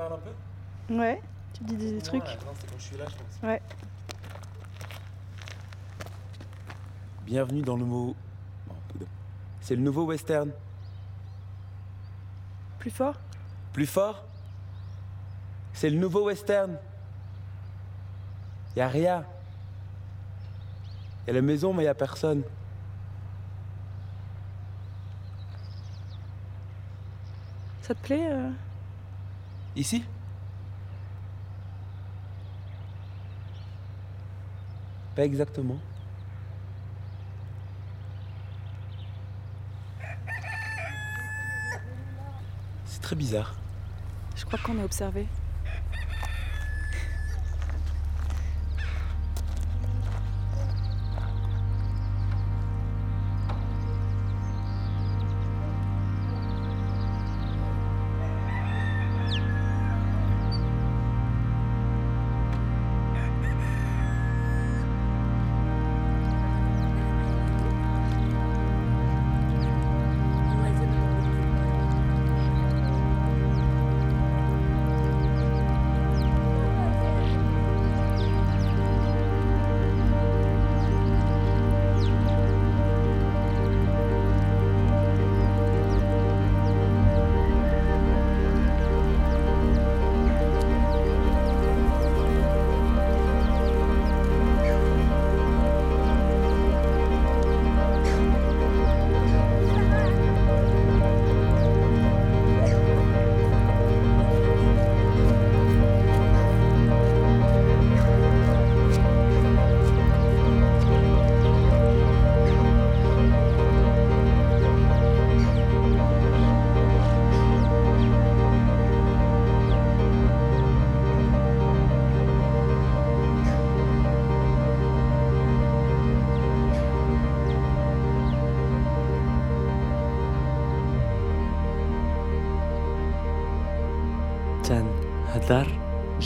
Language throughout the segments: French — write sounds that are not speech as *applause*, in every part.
parle un peu Ouais, tu dis des trucs. Ouais, non, c'est quand je suis là, je pense. Ouais. Bienvenue dans le nouveau. Oh. C'est le nouveau western. Plus fort? Plus fort? C'est le nouveau western. Y a rien. Y a la maison, mais y a personne. Ça te plaît euh? Ici? Pas exactement. C'est très bizarre. Je crois qu'on a observé.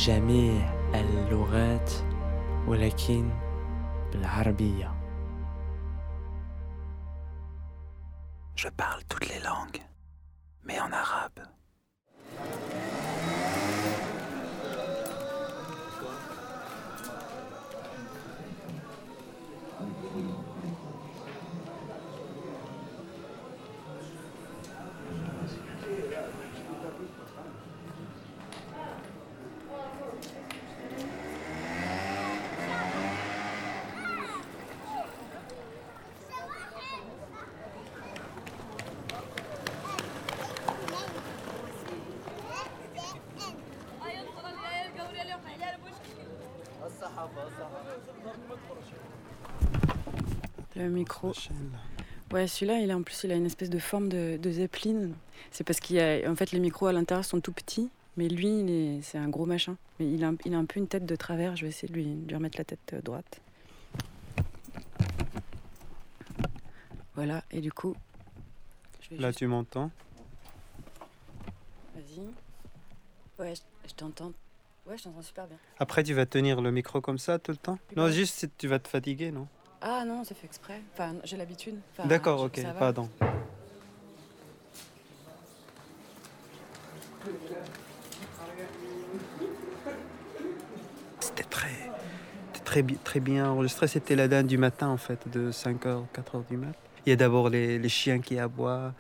جميع اللغات ولكن بالعربية. Micro. Ouais, celui-là, il a en plus, il a une espèce de forme de, de zeppelin. C'est parce qu'il y a, en fait, les micros à l'intérieur sont tout petits, mais lui, c'est un gros machin. Mais il a, un- il a un peu une tête de travers. Je vais essayer de lui, de lui remettre la tête euh, droite. Voilà, et du coup, je vais Là, juste- tu m'entends? Vas-y. Ouais, je, je t'entends. Ouais, je t'entends super bien. Après, tu vas tenir le micro comme ça tout le temps? Non, juste si tu vas te fatiguer, non? Ah non, c'est fait exprès. Enfin, j'ai l'habitude. Enfin, D'accord, ok, pardon. C'était très, très, bi- très bien enregistré. C'était la dinde du matin, en fait, de 5h, 4h du mat. Il y a d'abord les, les chiens qui aboient,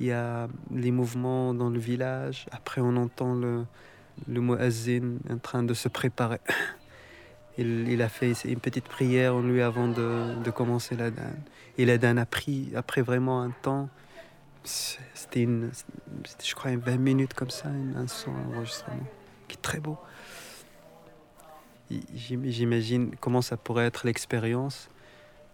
il y a les mouvements dans le village. Après, on entend le, le en train de se préparer. Il, il a fait une petite prière en lui avant de, de commencer la danse. Et la danse a pris, après vraiment un temps, c'était, une, je crois, une 20 minutes comme ça, un son enregistrement, qui est très beau. J'imagine comment ça pourrait être l'expérience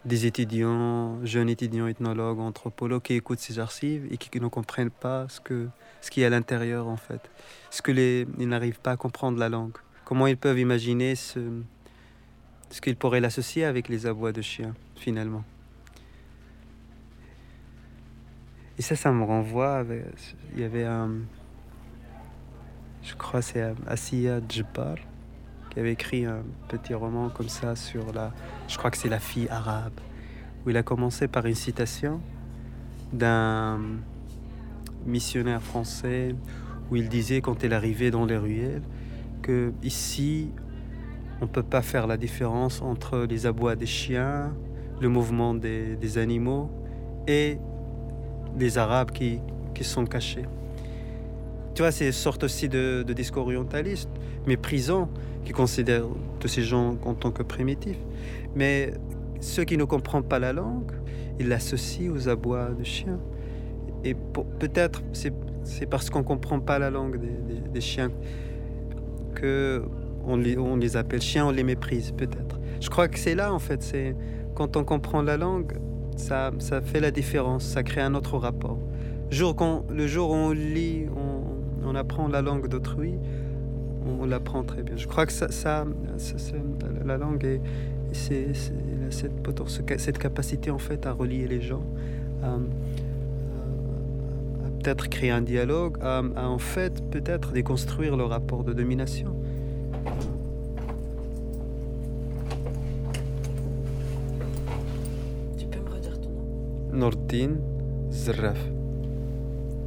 des étudiants, jeunes étudiants ethnologues, anthropologues qui écoutent ces archives et qui, qui ne comprennent pas ce, que, ce qui est à l'intérieur en fait. Ce que les, ils n'arrivent pas à comprendre la langue? Comment ils peuvent imaginer ce, ce qu'ils pourraient l'associer avec les abois de chiens finalement? Et ça, ça me renvoie. Il y avait un. Je crois c'est Asiya Djbar qui avait écrit un petit roman comme ça sur la. Je crois que c'est la fille arabe. Où il a commencé par une citation d'un missionnaire français où il disait quand il arrivait dans les ruelles que ici, on ne peut pas faire la différence entre les abois des chiens, le mouvement des, des animaux et les Arabes qui, qui sont cachés. Tu vois, c'est une sorte aussi de, discours orientaliste, méprisant, qui considère tous ces gens en tant que primitifs. Mais ceux qui ne comprennent pas la langue, ils l'associent aux abois de chiens. Et peut-être c'est parce qu'on ne comprend pas la langue des- des chiens que on les, appelle chiens, on les méprise peut-être. Je crois que c'est là en fait, c'est quand on comprend la langue, ça, fait la différence, ça crée un autre rapport. Jour le jour où on lit, on, apprend la langue d'autrui, on, l'apprend très bien. Je crois que ça, la- la langue est, c'est, a cette, capacité en fait à relier les gens, à peut-être créer un dialogue, à, à, en fait peut-être déconstruire le rapport de domination. Tu peux me redire ton nom Nordin Zraf.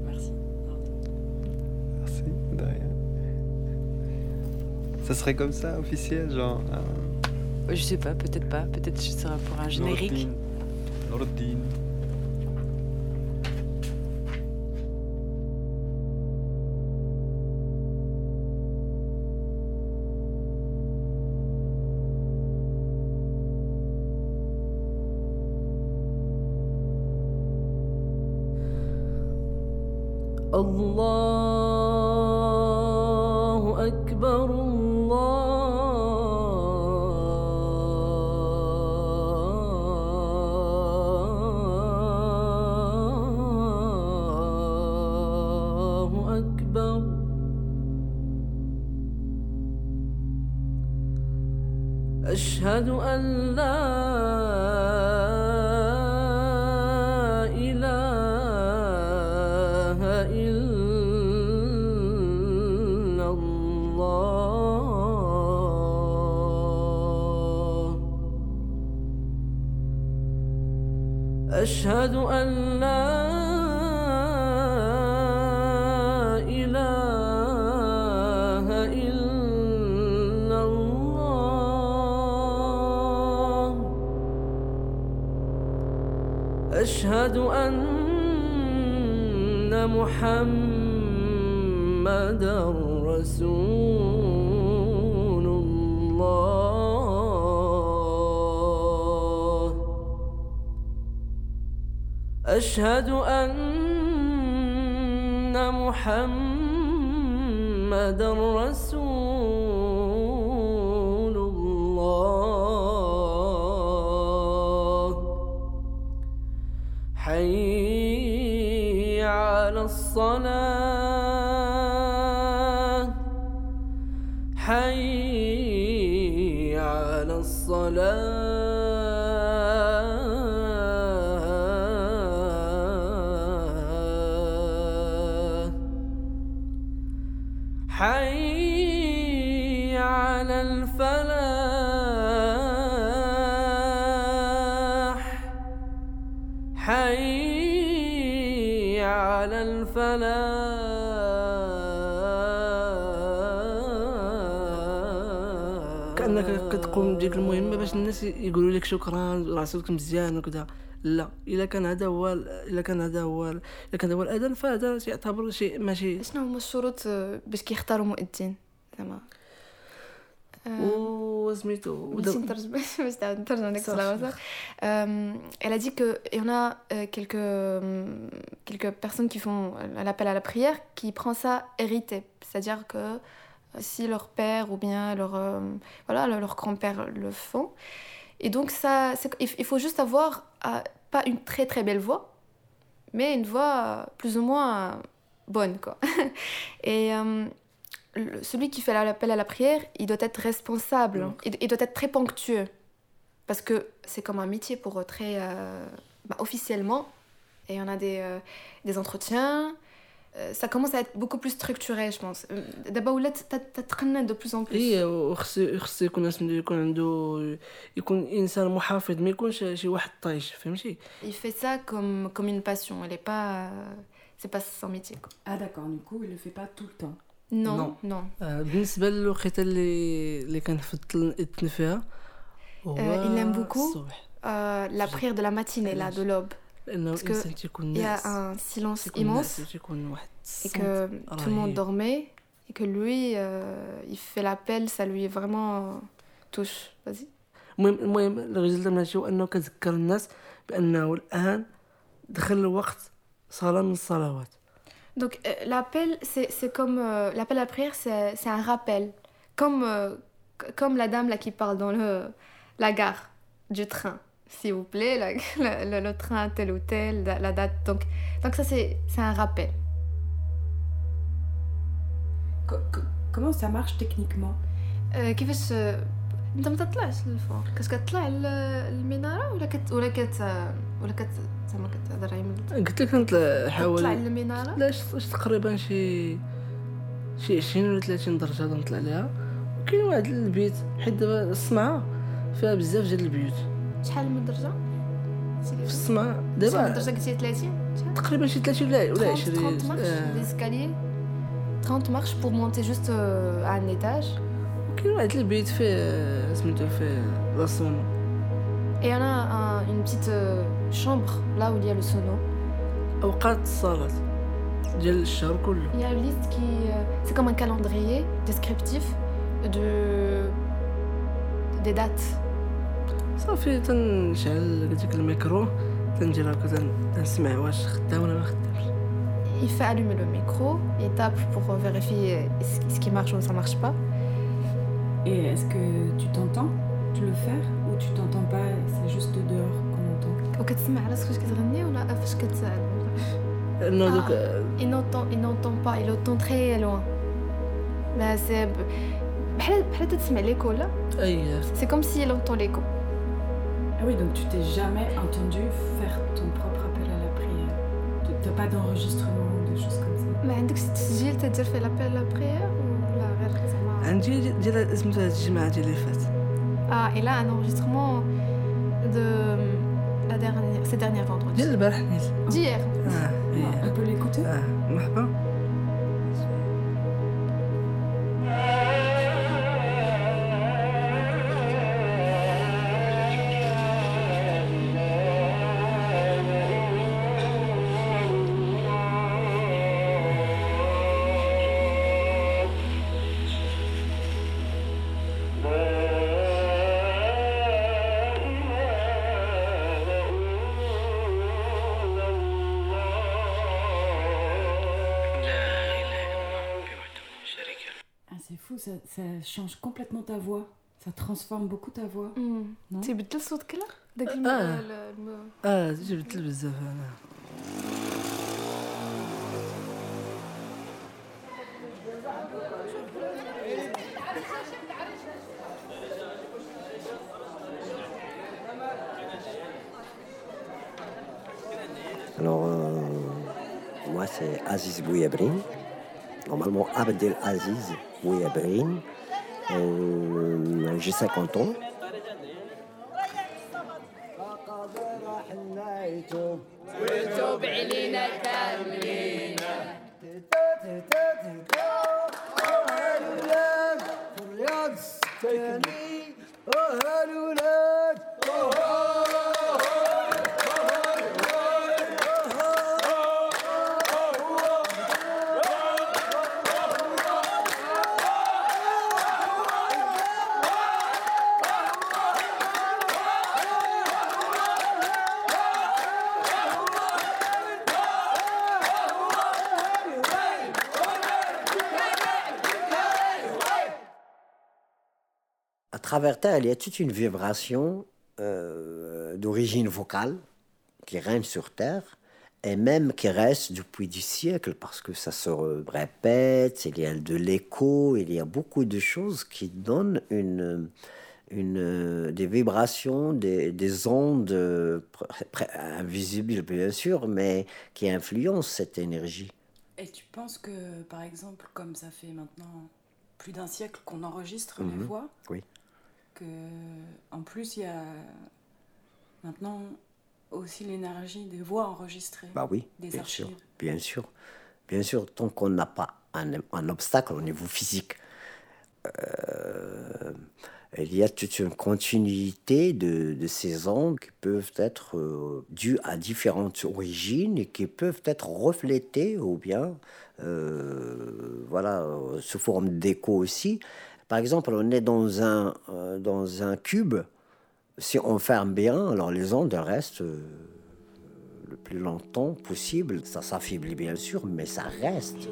Merci. Merci, de rien. Ça serait comme ça, officiel, genre. euh, Euh, Je sais pas, peut-être pas. Peut-être que ce sera pour un générique. Nordin. Nordin. الله حي على الصلاة. حي على الصلاة. باش الناس يقولوا لك شكرا راسك مزيان وكذا. لا إلا كان هذا هو إلا كان هذا هو إلا كان هذا هو الاذان فهذا يعتبر شيء ماشي. شنو هما الشروط آه، باش كيختاروا مؤذن زعما. آه،. Euh, *laughs* elle a dit qu'il y en a euh, quelques, euh, quelques personnes qui font l'appel à la prière qui prend ça hérité. C'est-à-dire que euh, si leur père ou bien leur, euh, voilà, leur grand-père le font. Et donc, ça, il faut juste avoir euh, pas une très très belle voix, mais une voix euh, plus ou moins bonne. Quoi. *laughs* Et euh, celui qui fait l'appel à la prière, il doit être responsable, il, il doit être très ponctueux. Parce que c'est comme un métier pour très bah, officiellement. Et on a des, des entretiens. Euh, ça commence à être beaucoup plus structuré, je pense. Euh, D'abord, là, t'as de plus en plus. اي وخص خص يكون اسم يكون عنده يكون انسان محافظ ما يكونش شي واحد طايش فهمتي Il fait ça comme, comme une passion. Elle est pas. euh, c'est pas son métier. Quoi. Ah d'accord, du coup, il le fait pas tout le temps. Non, Non. non. آه، بالنسبه للوقيته اللي اللي كنفضل نتن فيها هو آه، il aime beaucoup. الصبح Euh, la prière de la matinée, là, de l'aube. لانه Parce que الانسان تيكون Il y a ناعس un silence تيكون ناعس immense وتيكون واحد et الصمت que tout le monde رهيب. dormait et que lui, euh, il fait l'appel, ça lui vraiment touche. Vas-y. المهم المهم الريزلت من هادشي هو انه كتذكر الناس بانه الان دخل وقت صلاه من الصلوات Donc euh, l'appel, c'est c'est comme euh, l'appel à la prière, c'est c'est un rappel, comme euh, c- comme la dame là qui parle dans le la gare du train, S'il vous plaît, la- *laughs* le, le- le train tel ou tel, la, la date. Donc donc ça c'est c'est un rappel. Co- co- comment ça marche techniquement? كيفاش انت ما تطلعش للفوق كاش كتطلع ل- المناره ولا كت ولا كت ولا كت زعما كتهضر عيمل قلت لك نطلع تطلع حوالي للمناره لا تقريبا شي شي 20 ولا 30 درجة نطلع ليها. وكاين واحد البيت حيت دابا الصنعاء فيها بزاف ديال البيوت. شحال من درجه في الصنعاء شحال من دابا درجه قلتي 30 شحال تقريبا شي 30 ولا ولا 30 20 30 marches آه. d'escalier 30 marches pour monter juste euh, à un étage كاين واحد البيت فيه سميتو فيه لاصونو et on a un- une petite euh, chambre là où il y a le sono اوقات الصلاه ديال الشهر كله il y a une liste qui euh, c'est comme un calendrier descriptif de des dates صافي تنشعل ديك الميكرو تندير هكا تن- تنسمع واش خدام ولا ما خدامش il fait allumer le micro il tape pour euh, vérifier ce ce qui marche ou ça marche pas Et est-ce que tu t'entends tu le faire ou tu t'entends pas c'est juste dehors qu'on entend وكتسمع راسك فاش كتغني ولا فاش كت لانه آه. دوك il n'entend il n'entend pas il entend très loin mais c'est بحال بحال تسمع ليكو لا اي c'est comme si il entend l'écho Ah oui, donc tu t'es jamais entendu faire ton propre appel à la prière. Tu n'as pas d'enregistrement ou de choses comme ça. ما عندكش تسجيل تدير فيه لابيل لا بريير ولا غير زعما عندي ديال سميتو هاد الجماعه ديال اللي فات ah et là un enregistrement de la dernière ces derniers vendredis ديال البارح نيت d'hier اه Ah, إيه. on peut l'écouter اه مرحبا ça, ça change complètement ta voix. Ça transforme beaucoup ta voix. Non تيبدل صوتك لا داك الم- آه. ال- الم- اه جبت بزاف انا Alors, euh, moi, c'est Aziz Bouyabrine. Normalement, Abdel Aziz Bouyabrine. Euh, J'ai 50 ans. Travers Terre, il y a toute une vibration euh, d'origine vocale qui règne sur Terre et même qui reste depuis des siècles parce que ça se répète, il y a de l'écho, il y a beaucoup de choses qui donnent une, une, des vibrations, des, des ondes euh, invisibles bien sûr, mais qui influencent cette énergie. Et tu penses que, par exemple, comme ça fait maintenant plus d'un siècle qu'on enregistre les Mhm. voix, Oui. Que en plus il y a maintenant aussi l'énergie des voix enregistrées. Bah oui, Des bien archives. sûr, bien sûr. Bien sûr, tant qu'on n'a pas un, un obstacle au niveau physique, euh, il y a toute une continuité de, de ces ondes qui peuvent être euh, dues à différentes origines et qui peuvent être reflétées ou bien, euh, voilà, sous forme d'écho aussi. Par exemple, on est dans un, euh, dans un cube. Si on ferme bien, alors les ondes restent euh, le plus longtemps possible. Ça s'affaiblit bien sûr, mais ça reste.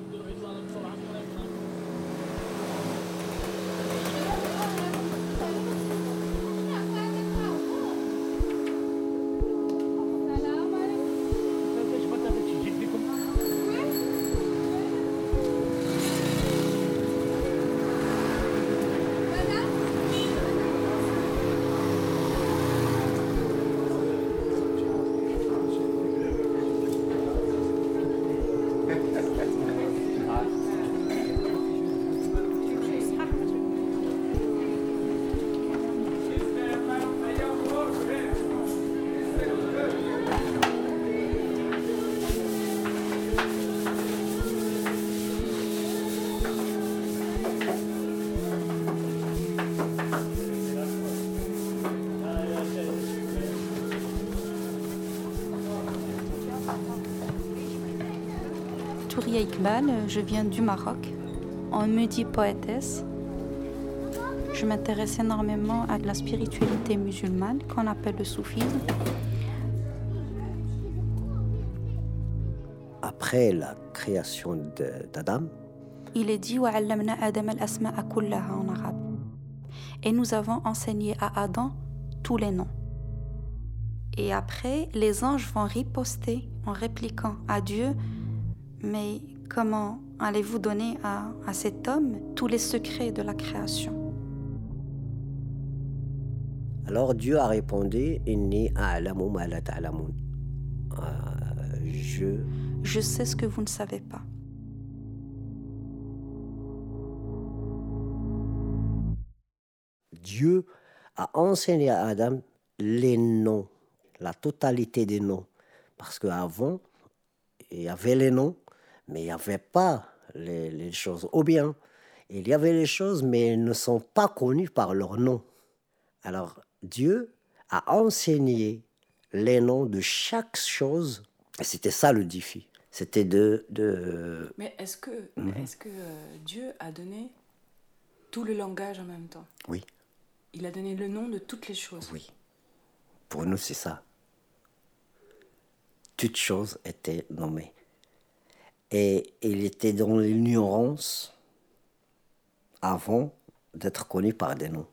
Souria je viens du Maroc. On me dit poétesse. Je m'intéresse énormément à la spiritualité musulmane qu'on appelle le soufisme. Après la création d'Adam, il est dit en arabe. Et nous avons enseigné à Adam tous les noms. Et après, les anges vont riposter en répliquant à Dieu mais comment allez-vous donner à, à cet homme tous les secrets de la création? Alors Dieu a répondu Inni a'lamu ma la ta'lamun. Euh, Je Je sais ce que vous ne savez pas. Dieu a enseigné à Adam les noms, la totalité des noms. Parce qu'avant, il y avait les noms, mais il n'y avait pas les, les choses. Ou bien, il y avait les choses, mais elles ne sont pas connues par leur nom. Alors, Dieu a enseigné les noms de chaque chose. C'était ça le défi. C'était de, de... Mais est-ce que, Mhm. est-ce que euh, Dieu a donné tout le langage en même temps? Oui, Il a donné le nom de toutes les choses. oui. Pour nous, c'est ça. Toutes choses étaient nommées. Et il était dans l'ignorance avant d'être connu par des noms.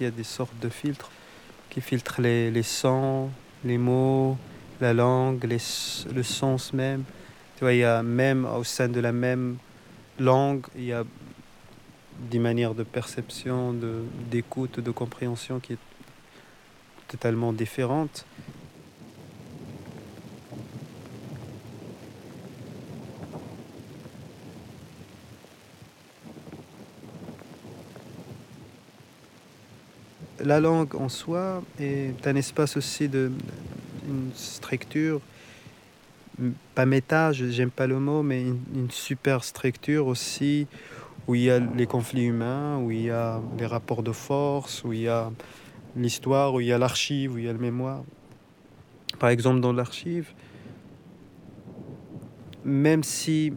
Il y a des sortes de filtres qui filtrent les, les sons, les mots, la langue, les le sens même. Tu vois, il y a même au sein de la même langue, il y a des manières de perception, de- d'écoute, de, compréhension qui est totalement différentes. La langue en soi est un espace aussi de une structure, pas méta, j'aime pas le mot, mais une, une super structure aussi où il y a les conflits humains, où il y a les rapports de force, où il y a l'histoire, où il y a l'archive, où il y a le mémoire. Par exemple, dans l'archive, même si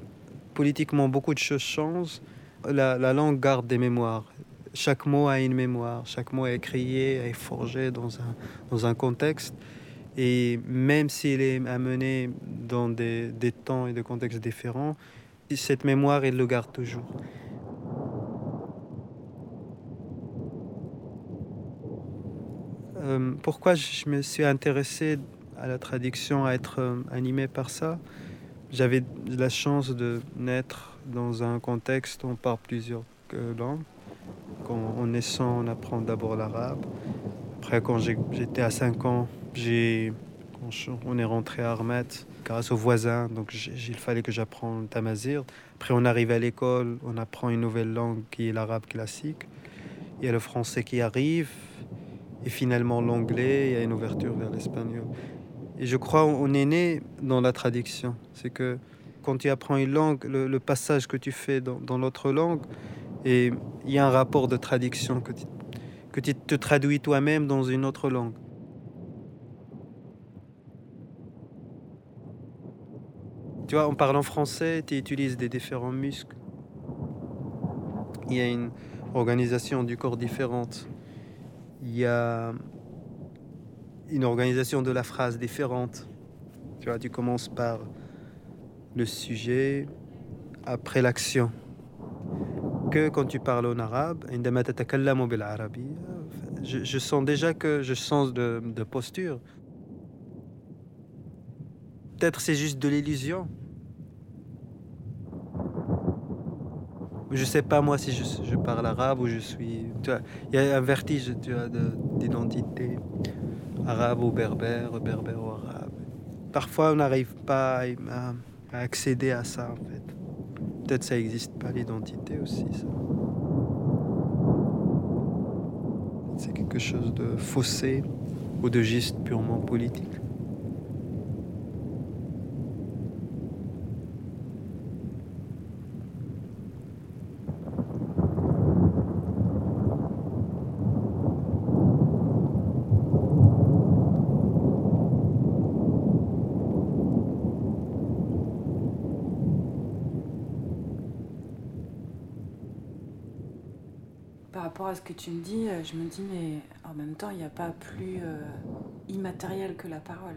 politiquement beaucoup de choses changent, la, la langue garde des mémoires. Chaque mot a une mémoire, chaque mot est créé, est forgé dans un, dans un contexte. Et même s'il est amené dans des, des temps et des contextes différents, cette mémoire, il le garde toujours. Euh, pourquoi je me suis intéressé à la traduction, à être euh, animé par ça? J'avais la chance de naître dans un contexte où on parle plusieurs euh, langues. Quand on naissant, on apprend d'abord l'arabe. Après, quand j'étais à 5 ans, j'ai, on est rentré à Armet grâce aux voisins, donc il fallait que j'apprenne tamazir. Après, on arrive à l'école, on apprend une nouvelle langue qui est l'arabe classique. Il y a le français qui arrive, et finalement l'anglais, il y a une ouverture vers l'espagnol. Et je crois on est né dans la traduction. C'est que quand tu apprends une langue, le, le passage que tu fais dans, dans l'autre langue, et il y a un rapport de traduction que tu, te traduis toi-même dans une autre langue. Tu vois, en parlant français, tu utilises des différents muscles. Il y a une organisation du corps différente. Il y a une organisation de la phrase différente. Tu vois, tu commences par le sujet, après l'action que quand tu parles en arabe, je, sens déjà que je sens de, posture. Peut-être c'est juste de l'illusion. Je ne sais pas moi si je, parle arabe ou je suis. Il y a un vertige d'identité arabe ou berbère, berbère ou arabe. Parfois on n'arrive pas à accéder à ça en fait. Peut-être ça n'existe pas l'identité aussi. ça. C'est quelque chose de faussé ou de juste purement politique. Par rapport à ce que tu me dis, euh, je me dis, mais en même temps, il n'y a pas plus euh, immatériel que la parole.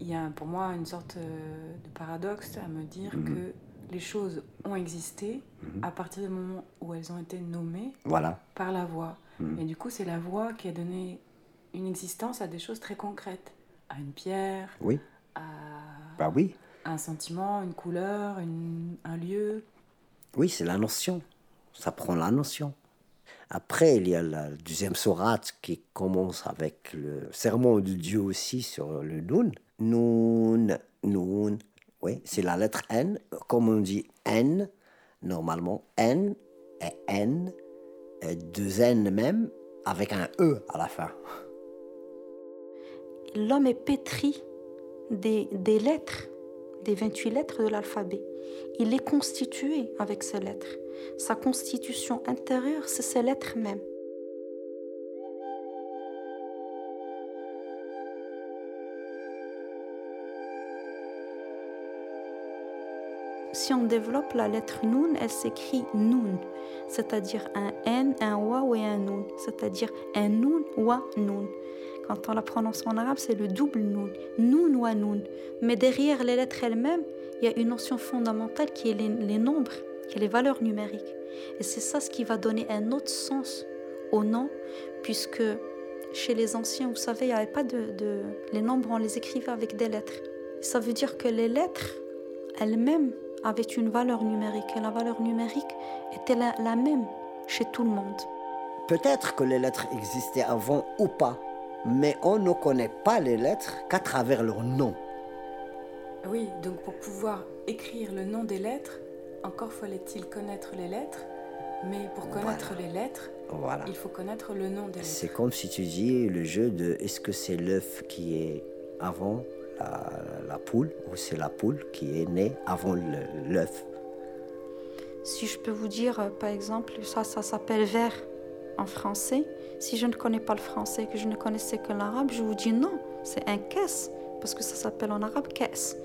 Il y a pour moi une sorte euh, de paradoxe à me dire Mhm. que les choses ont existé Mhm. à partir du moment où elles ont été nommées Voilà. par la voix. Mhm. Et du coup, c'est la voix qui a donné une existence à des choses très concrètes, à une pierre, Oui. à Bah oui. un sentiment, une couleur, une- un lieu. Oui, c'est la notion. Ça prend la notion. Après, il y a la deuxième sourate qui commence avec le serment de Dieu aussi sur le Noun. Noun, Noun. Oui, c'est la lettre N. Comme on dit N, normalement, N et N, et deux N même, avec un E à la fin. L'homme est pétri des, des lettres, des 28 lettres de l'alphabet. Il est constitué avec ces lettres. Sa constitution intérieure, c'est ces lettres mêmes. Si on développe la lettre Noun, elle s'écrit Noun, c'est-à-dire un N, un Wa et un Noun, c'est-à-dire un Noun, Wa, Noun. Quand on la prononce en arabe, c'est le double Noun, Noun, Wa, Noun. Mais derrière les lettres elles-mêmes, il y a une notion fondamentale qui est les nombres, qui est les valeurs numériques. Et c'est ça ce qui va donner un autre sens au nom, puisque chez les anciens, vous savez, il n'y avait pas de, de- Les nombres, on les écrivait avec des lettres. Ça veut dire que les lettres elles-mêmes avaient une valeur numérique. Et la valeur numérique était la, la même chez tout le monde. Peut-être que les lettres existaient avant ou pas, mais on ne connaît pas les lettres qu'à travers leur nom. Oui, donc pour pouvoir écrire le nom des lettres, encore fallait-il connaître les lettres Mais pour connaître les lettres, Voilà. il faut connaître le nom des lettres. C'est comme si tu dis le jeu de est-ce que c'est l'œuf qui est avant la, la poule ou c'est la poule qui est née avant l'œuf. Si je peux vous dire, euh, par exemple, ça, ça s'appelle vert en français. Si je ne connais pas le français, que je ne connaissais que l'arabe, je vous dis non, c'est un caisse, parce que ça s'appelle en arabe caisse.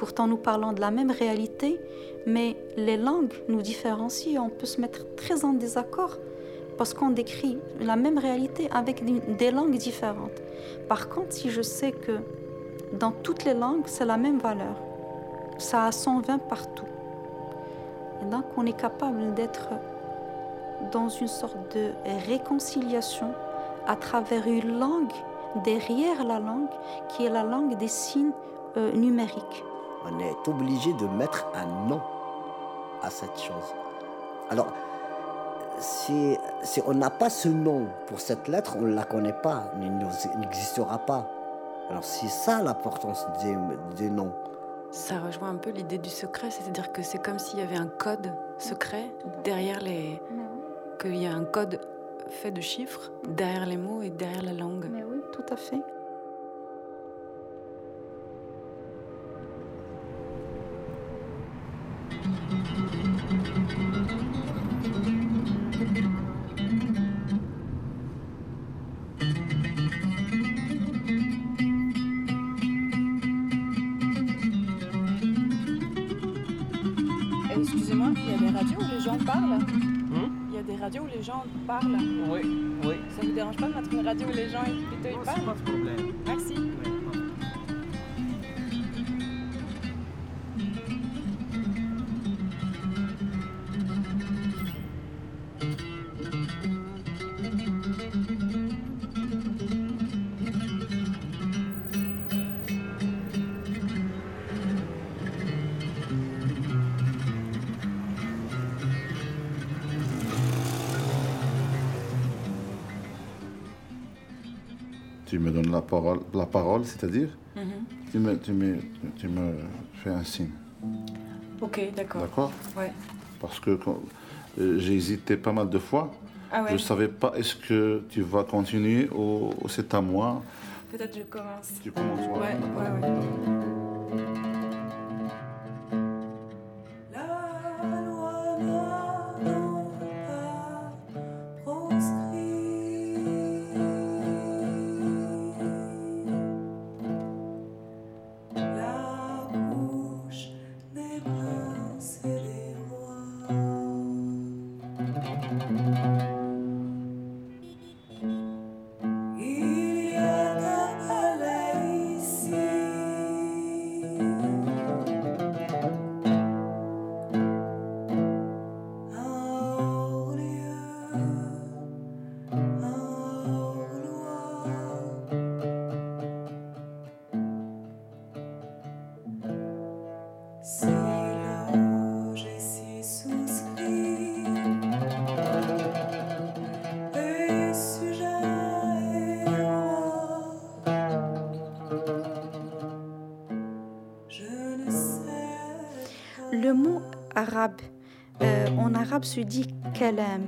Pourtant, nous parlons de la même réalité, mais les langues nous différencient on peut se mettre très en désaccord parce qu'on décrit la même réalité avec des- des langues différentes. Par contre, si je sais que dans toutes les langues, c'est la même valeur, ça a 120 partout. Et donc, on est capable d'être dans une sorte de réconciliation à travers une langue derrière la langue qui est la langue des signes euh, numériques. On est obligé de mettre un nom à cette chose. Alors, si, si on n'a pas ce nom pour cette lettre, on ne la connaît pas, elle n'existera pas. Alors c'est ça l'importance des, des noms. Ça rejoint un peu l'idée du secret, c'est-à-dire que c'est comme s'il y avait un code secret derrière les. qu'il y a un code fait de chiffres derrière les mots et derrière la langue. Mais oui, tout à fait. Excusez-moi, il y a des radios où les gens parlent Il y a des radios où les gens parlent Oui, oui. Ça vous dérange pas de mettre une radio où les gens ils, plutôt, ils parlent? Pas de problème. Merci. Parole, la parole c'est-à-dire Mhm. tu, me, tu, me, tu me fais un signe. Ok, d'accord. D'accord? Ouais. Parce que euh, j'ai hésité pas mal de fois. Ah ouais. Je ne savais pas est-ce que tu vas continuer ou, ou c'est à moi. Peut-être je commence. Tu commences, ouais. Ouais, ouais, ouais. Se dit kalam,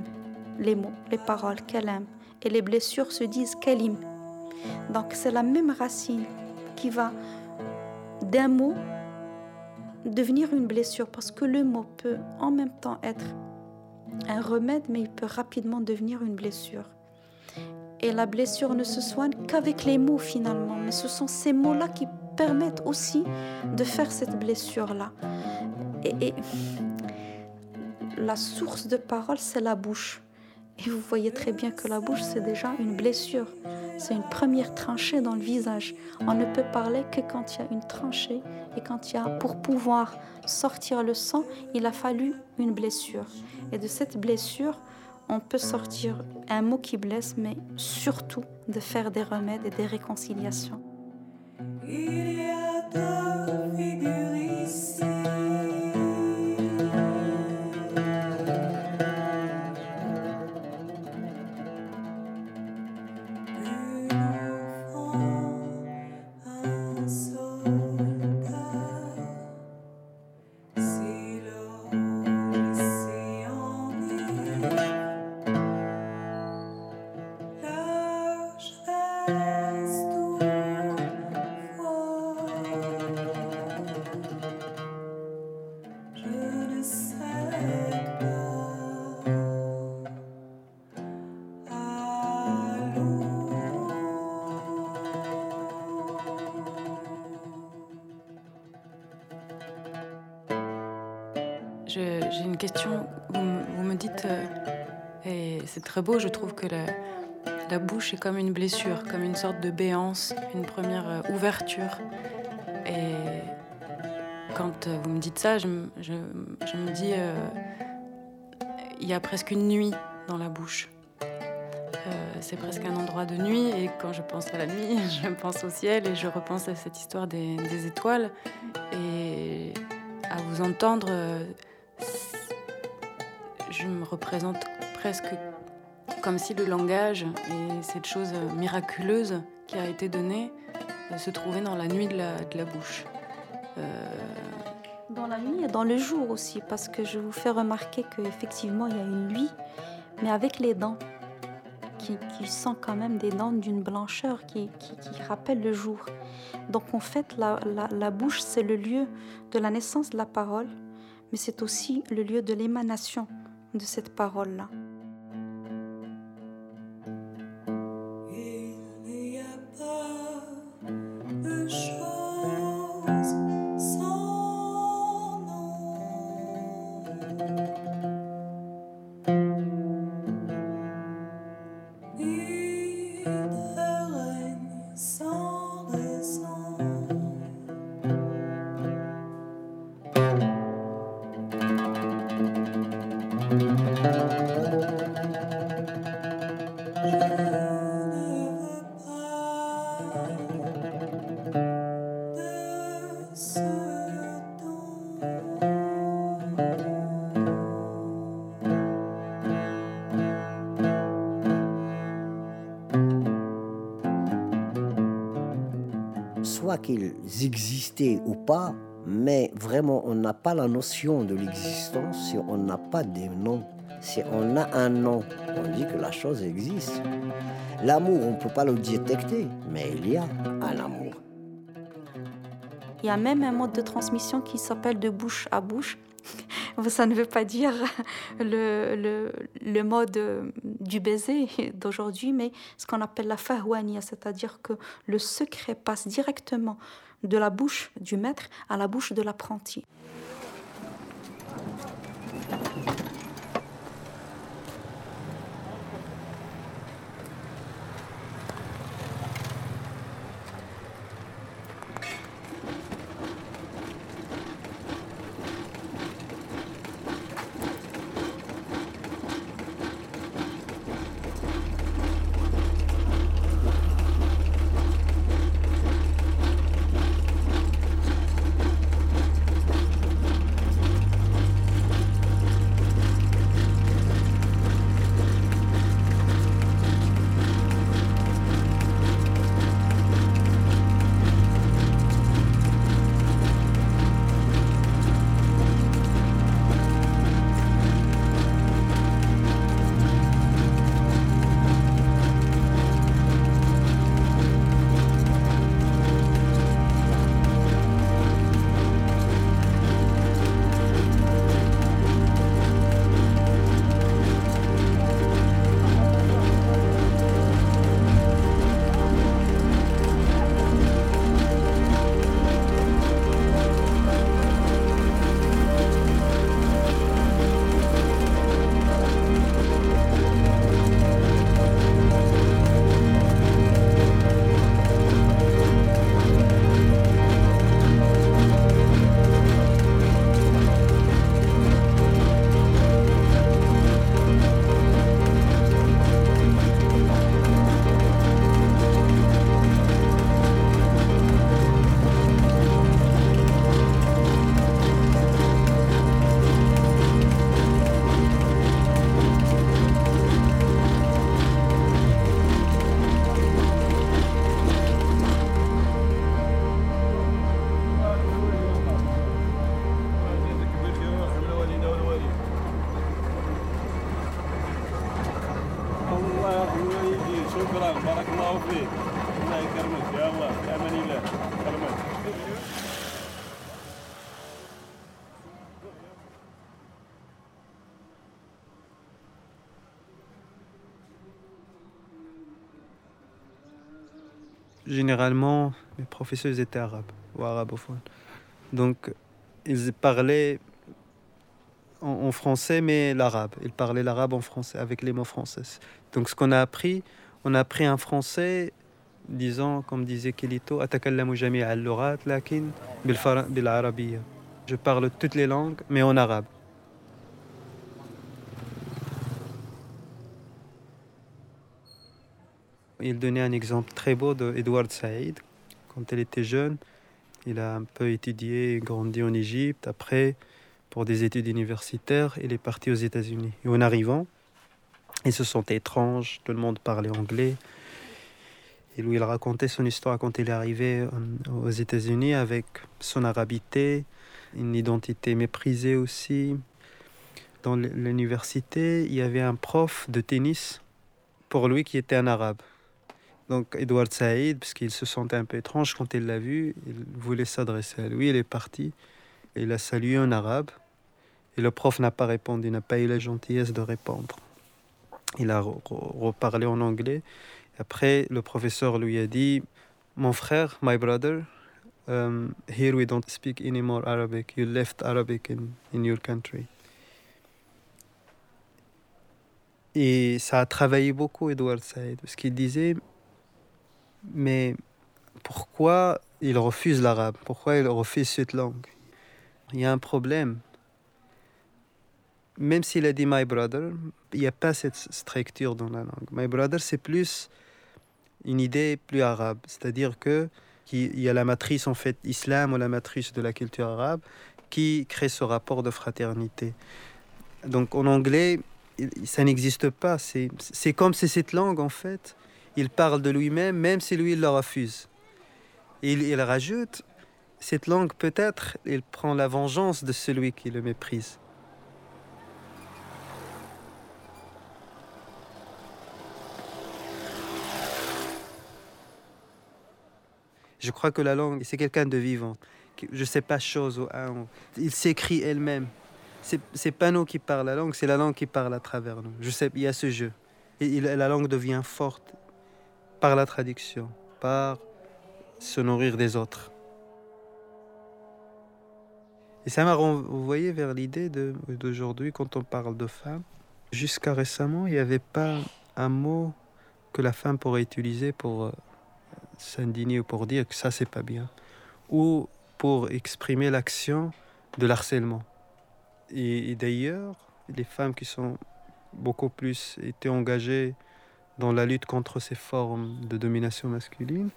les mots, les paroles, kalam. Et les blessures se disent kalim. Donc c'est la même racine qui va d'un mot devenir une blessure parce que le mot peut en même temps être un remède mais il peut rapidement devenir une blessure. Et la blessure ne se soigne qu'avec les mots finalement, mais ce sont ces mots-là qui permettent aussi de faire cette blessure-là. Et, et la source de parole, c'est la bouche. Et vous voyez très bien que la bouche, c'est déjà une blessure. C'est une première tranchée dans le visage. On ne peut parler que quand il y a une tranchée et quand il y a, pour pouvoir sortir le sang, il a fallu une blessure. Et de cette blessure, on peut sortir un mot qui blesse, mais surtout de faire des remèdes et des réconciliations. Il y a beau, je trouve que la, la bouche est comme une blessure, comme une sorte de béance, une première euh, ouverture. Et quand euh, vous me dites ça, je, je- me dis, euh, il y a presque une nuit dans la bouche. C'est presque un endroit de nuit et quand je pense à la nuit, *laughs* je pense au ciel et je repense à cette histoire des, des étoiles et à vous entendre, je me représente presque comme si le langage et cette chose miraculeuse qui a été donnée euh, se trouvait dans la nuit de la, bouche. Euh, Dans la nuit et dans le jour aussi, parce que je vous fais remarquer qu'effectivement, il y a une nuit, mais avec les dents, qui, qui sont quand même des dents d'une blancheur qui, rappellent le jour. Donc en fait, la bouche, c'est le lieu de la naissance de la parole, mais c'est aussi le lieu de l'émanation de cette parole-là. Existaient ou pas, mais vraiment on n'a pas la notion de l'existence si on n'a pas des noms. Si on a un nom, on dit que la chose existe. L'amour, on ne peut pas le détecter, mais il y a un amour. Il y a même un mode de transmission qui s'appelle de bouche à bouche. Ça ne veut pas dire *laughs* le, le, mode euh, du baiser *laughs* d'aujourd'hui, mais ce qu'on appelle la fahwania, c'est-à-dire que le secret passe directement de la bouche du maître à la bouche de l'apprenti. généralement, mes professeurs étaient arabes ou arabophones. Donc, ils parlaient en, en français, mais l'arabe. Ils parlaient l'arabe en français, avec les mots français. Donc, ce qu'on a appris, on a appris un français, disons, comme disait Kelito, Je parle toutes les langues, mais en arabe. Il donnait un exemple très beau de Edward Said. Quand il était jeune, il a un peu étudié, grandi en Égypte. Après, pour des études universitaires, il est parti aux États-Unis. Et en arrivant, il se sentait étrange, tout le monde parlait anglais. Et lui, il racontait son histoire quand il est arrivé euh, aux États-Unis avec son arabité, une identité méprisée aussi. Dans l'université, il y avait un prof de tennis pour lui qui était un arabe. Donc Edward Saïd, parce qu'il se sentait un peu étrange quand il l'a vu, il voulait s'adresser à lui, il est parti. Il a salué en arabe. Et le prof n'a pas répondu, n'a pas eu la gentillesse de répondre. Il a re- re- reparlé en anglais. Après, le professeur lui a dit Mon frère, my brother, um, here we don't speak anymore Arabic. You left Arabic in, in your country. Et ça a travaillé beaucoup, Edward Said, parce qu'il disait Mais pourquoi il refuse l'arabe? Pourquoi il refuse cette langue? Il y a un problème. Même s'il a dit My brother, il n'y a pas cette structure dans la langue. My brother, c'est plus une idée plus arabe. C'est-à-dire que qu'il y a la matrice en fait islam ou la matrice de la culture arabe qui crée ce rapport de fraternité. Donc en anglais, ça n'existe pas. C'est comme si cette langue en fait, il parle de lui-même, même si lui il le refuse. Il, il rajoute, cette langue peut-être, il prend la vengeance de celui qui le méprise. Je crois que la langue, c'est quelqu'un de vivant. Je ne sais pas chose Il s'écrit elle-même. C'est pas nous qui parlons la langue, c'est la langue qui parle à travers nous. Je sais, il y a ce jeu. Et la langue devient forte par la traduction, par se nourrir des autres. Et ça m'a renvoyé vers l'idée d'aujourd'hui, quand on parle de femme. Jusqu'à récemment, il n'y avait pas un mot que la femme pourrait utiliser pour euh, s'indigner ou pour dire que ça, c'est pas bien. Ou pour exprimer l'action de l'harcèlement. Et, et d'ailleurs, les femmes qui sont beaucoup plus été engagées dans la lutte contre ces formes de domination masculine,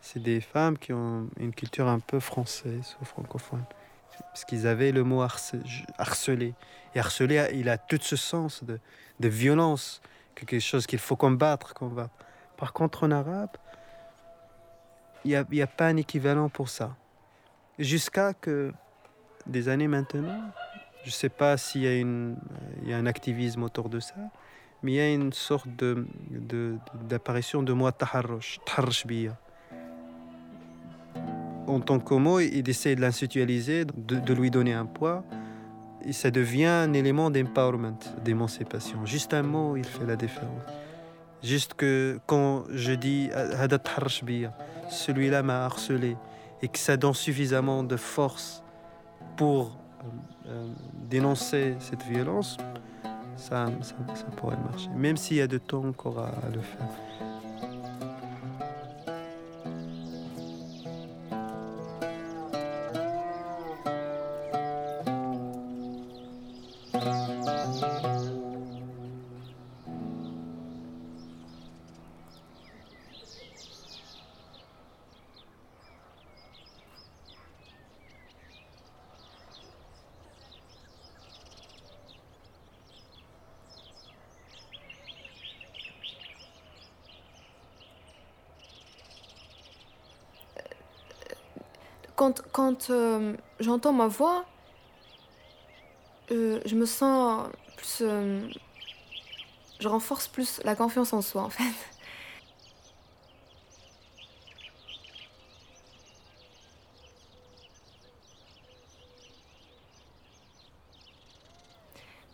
c'est des femmes qui ont une culture un peu française ou francophone. Parce qu'ils avaient le mot harce- harceler. Et harceler, il a tout ce sens de, de violence, quelque chose qu'il faut combattre, combattre. Par contre, en arabe, il n'y a, a pas un équivalent pour ça. Jusqu'à que des années maintenant, je ne sais pas s'il y, y a un activisme autour de ça, mais il y a une sorte de, d'apparition de moi taharrush. En tant que mot, il essaie de l'institualiser, de, lui donner un poids, et ça devient un élément d'empowerment, d'émancipation. Juste un mot, il fait la différence. Juste que quand je dis celui-là m'a harcelé, et que ça donne suffisamment de force pour euh, euh, dénoncer cette violence, ça, ça, pourrait marcher. Même s'il y a de temps encore à le faire. Quand, euh, j'entends ma voix, euh, je me sens plus. euh, je renforce plus la confiance en soi, en fait.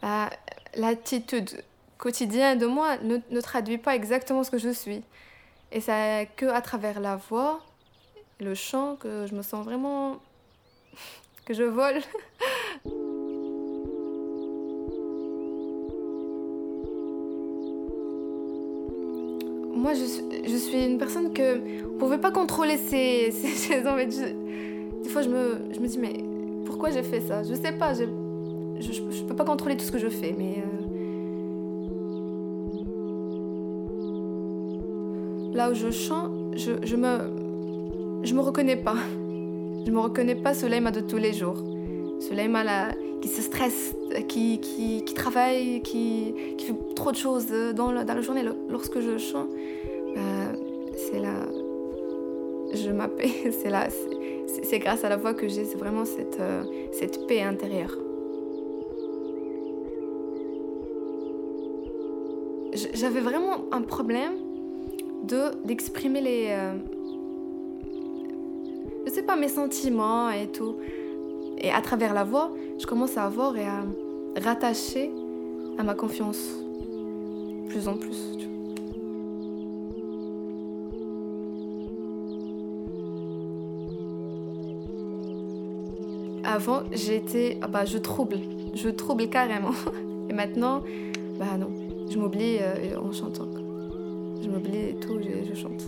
Bah, L'attitude quotidienne de moi ne, ne traduit pas exactement ce que je suis. Et c'est que à travers la voix, le chant que je me sens vraiment *laughs* que je vole. *laughs* Moi, je suis, une personne que on pouvait pas contrôler ses, *laughs* ses, des fois, je me, je me dis mais pourquoi j'ai fait ça? Je sais pas. Je, je, peux pas contrôler tout ce que je fais, mais euh, là où je chante, je me je me reconnais pas. Je me reconnais pas Soleima de tous les jours. Soleima là, qui se stresse, qui, qui, travaille, qui, qui fait trop de choses dans, la- dans la journée. Lorsque je chante, bah, c'est là, je m'appelle, *laughs* c'est là, c'est- grâce à la voix que j'ai, c'est vraiment cette, euh, cette paix intérieure. J'avais vraiment un problème de d'exprimer les, euh, je sais pas, mes sentiments et tout. Et à travers la voix, je commence à avoir et à rattacher à ma confiance, plus en plus. Avant, j'étais, ah bah, je trouble, je trouble carrément. *laughs* Et maintenant, bah non, je m'oublie euh, en chantant. quoi. Je m'oublie et tout, je chante.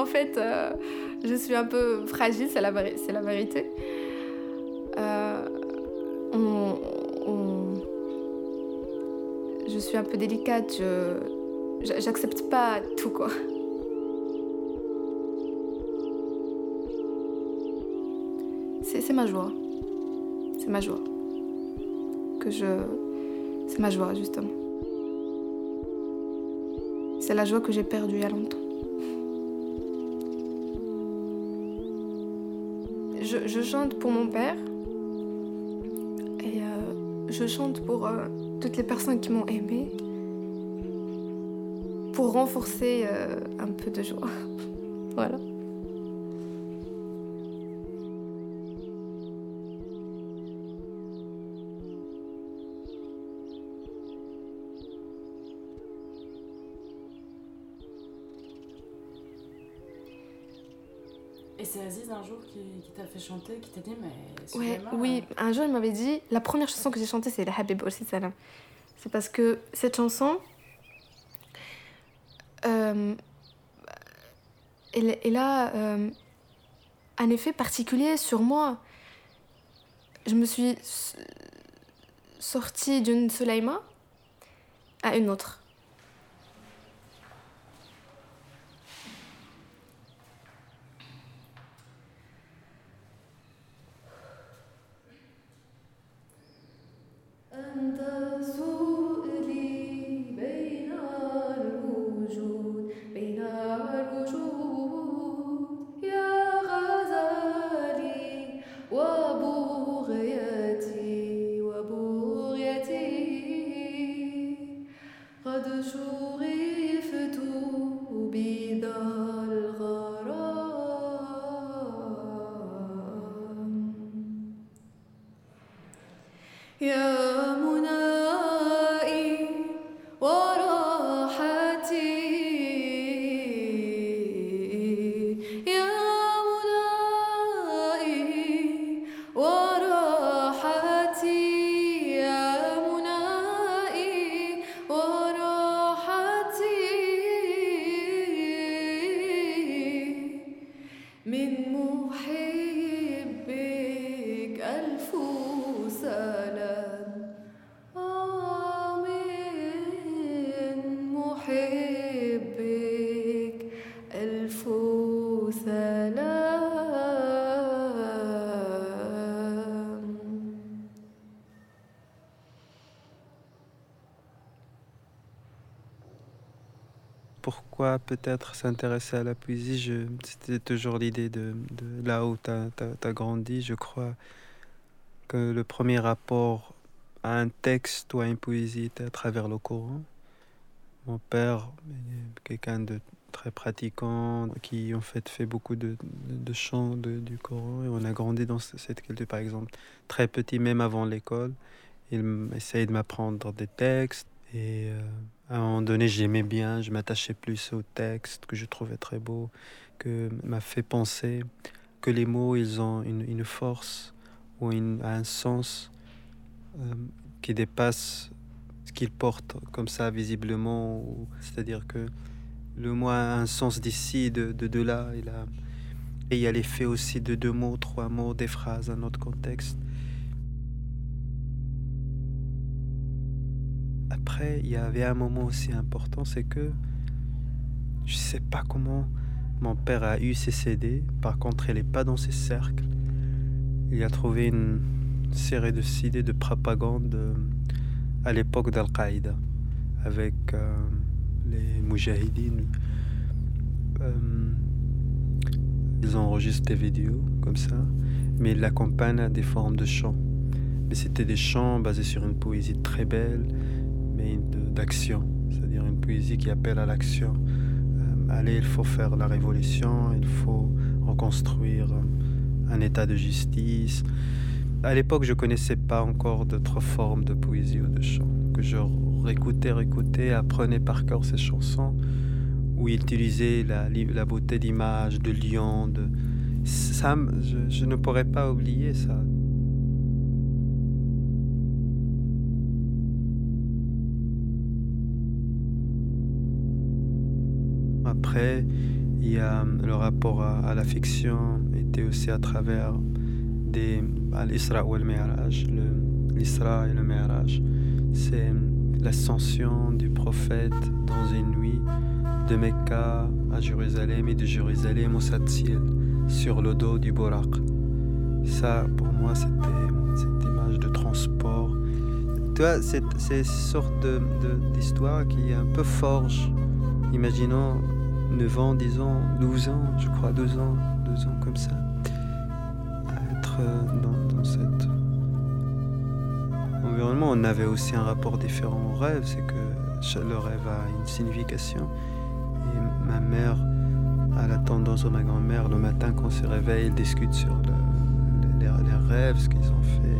En fait, euh, je suis un peu fragile, c'est la, la vérité. Euh, Je suis un peu délicate, je... j'a- j'accepte pas tout quoi. C'est c'est ma joie. C'est ma joie. Que je. C'est ma joie, justement. C'est la joie que j'ai perdue il y a longtemps. Je, chante pour mon père. Et euh, je chante pour euh, toutes les personnes qui m'ont aimée. Pour renforcer euh, un peu de joie. *laughs* voilà. C'est Aziz un jour qui, qui t'a fait chanter, qui t'a dit mais Ouais, Souleymane, oui, un jour il m'avait dit, la première chanson que j'ai chantée c'est la Habib aussi Salam. C'est parce que cette chanson, euh, elle, elle a euh, un effet particulier sur moi. Je me suis sortie d'une Soleima à une autre. Peut-être s'intéresser à la poésie C'était toujours l'idée de, là où tu as, grandi. Je crois que le premier rapport à un texte ou à une poésie était à travers le Coran. Mon père quelqu'un de très pratiquant, qui en fait fait beaucoup de, chants du Coran. Et on a grandi dans ce- cette culture, par exemple, très petit, même avant l'école. Il essayait de m'apprendre des textes. Et euh, à un moment donné, j'aimais bien, je m'attachais plus au texte que je trouvais très beau, que m'a fait penser que les mots, ils ont une, une force ou une- un sens euh, qui dépasse ce qu'il porte comme ça visiblement. C'est-à-dire que le mot a un sens d'ici, de, de, de là. Il a, et il y a l'effet aussi de deux mots, trois mots, des phrases, un autre contexte. Après, il y avait un moment aussi important, c'est que je sais pas comment mon père a eu ses CD. Par contre, il n'est pas dans ses cercles. Il a trouvé une série de CD de propagande euh, à l'époque d'Al-Qaïda avec euh, les Moujahidines. Euh, ils enregistrent des vidéos comme ça, mais ils l'accompagnent à des formes de chants. Mais c'était des chants basés sur une poésie très belle, d'action, c'est-à-dire une poésie qui appelle à l'action. Euh, allez, il faut faire la révolution, il faut reconstruire euh, un état de justice. À l'époque, je connaissais pas encore d'autres formes de poésie ou de chant, que je réécoutais, réécoutais, apprenais par cœur ces chansons, où il utilisait la, beauté d'image, de lion, de... Ça, me- je, je ne pourrais pas oublier ça. Après, il y a le rapport à, à la fiction était aussi à travers des l'Isra ou le Mi'raj. L'Isra et le Mi'raj, c'est l'ascension du prophète dans une nuit de Mecca à Jérusalem et de Jérusalem au Satsiel sur le dos du Borak. Ça, pour moi, c'était cette image de transport. Tu vois, c'est une sorte d'histoire qui un peu forge. Imaginons 9 ans, 10 ans, 12 ans, je crois, 2 ans, 2 ans comme ça. À être euh, dans, cet environnement. On avait aussi un rapport différent au rêve, c'est que le rêve a une signification. Et ma mère a la tendance, ma grand-mère, le matin quand on se réveille, ils discutent sur le- les, rêves, ce qu'ils ont fait.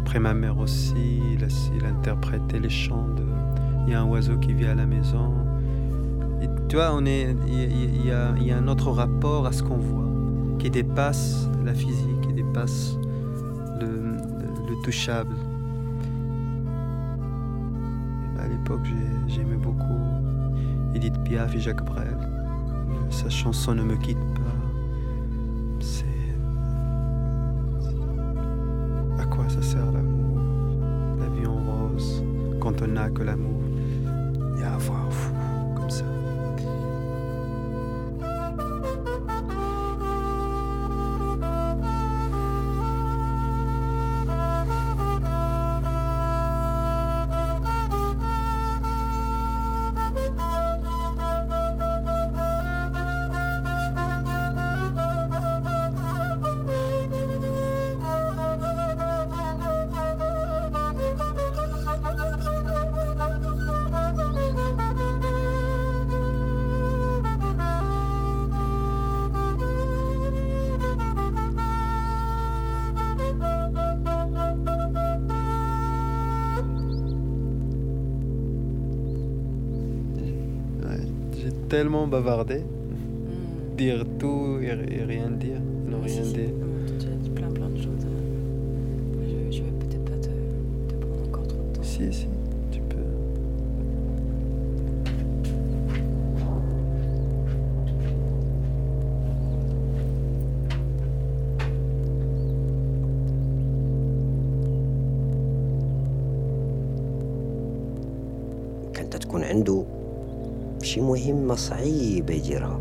Après ma mère aussi, il, il interprétait les chants de... Il y a un oiseau qui vit à la maison. Tu vois, on est, il, y- il y a, il y a un autre rapport à ce qu'on voit, qui dépasse la physique, qui dépasse le, le- le touchable. Et à l'époque, j'ai- j'aimais beaucoup Edith Piaf et Jacques Brel. Sa chanson Ne me quitte tellement bavardé. Dire tout et, et rien dire. Ne rien si, si. dire. Ouais, Tu as dit plein plein de choses. mais Je, je vais peut-être pas te, te prendre encore trop de temps. Si, si, شي مهمة صعيبة يديرها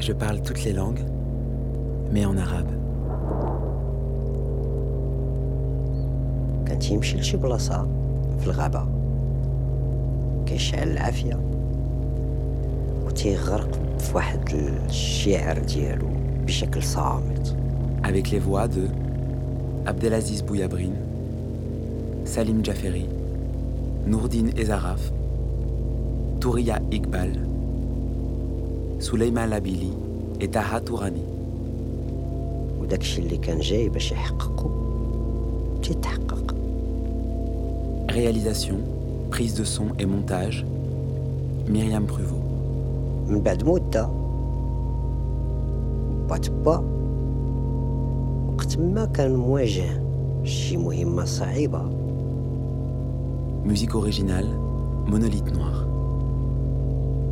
Je parle toutes les langues, mais en arabe. كان تيمشي لشي بلاصة في الغابة كيشعل العافية وتيغرق في واحد الشعر ديالو بشكل صامت Avec les voix de Abdelaziz Bouyabrine, Salim Jaferi, Nourdine Ezaraf, Touria Iqbal, Souleyman Labili et Taha Tourani. وداكشي اللي كان جاي باش يحققه تيتحقق Réalisation, prise de son et montage, Myriam Pruvot. من بعد مدة با تبا وقت ما كان مواجه شي مهمة صعيبة Musique originale, Monolithe Noir.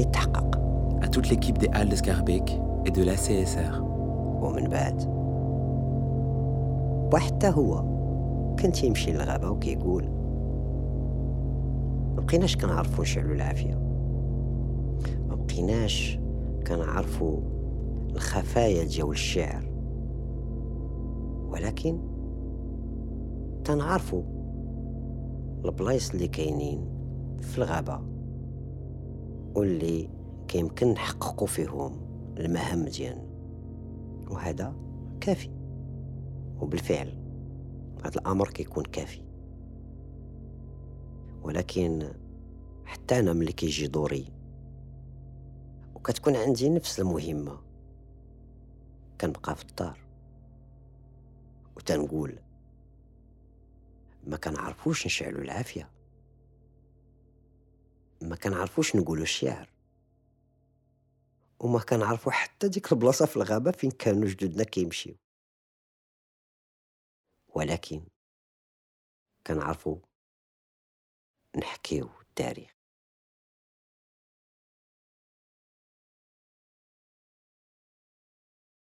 كيتحقق à toute l'équipe des Halles de Scarbeck et de l'ACSR. ومن بعد. وحتى هو. كان تيمشي للغابة وكيقول ما بقيناش كنعرفو نشعلو العافية. ما بقيناش كنعرفو الخفايا ديال الشعر. ولكن تنعرفو البلايص اللي كاينين في الغابة. واللي كيمكن نحققو فيهم المهام ديالنا وهذا كافي. وبالفعل هذا الأمر كيكون كافي. ولكن حتى أنا ملي كيجي دوري وكتكون عندي نفس المهمة كنبقى في الدار. وتنقول ما كنعرفوش نشعلو العافية. ما كنعرفوش نقولوا الشعر. وما كنعرفو حتى ديك البلاصة في الغابة فين كانوا جدودنا كيمشيو. ولكن كنعرفو نحكيو التاريخ.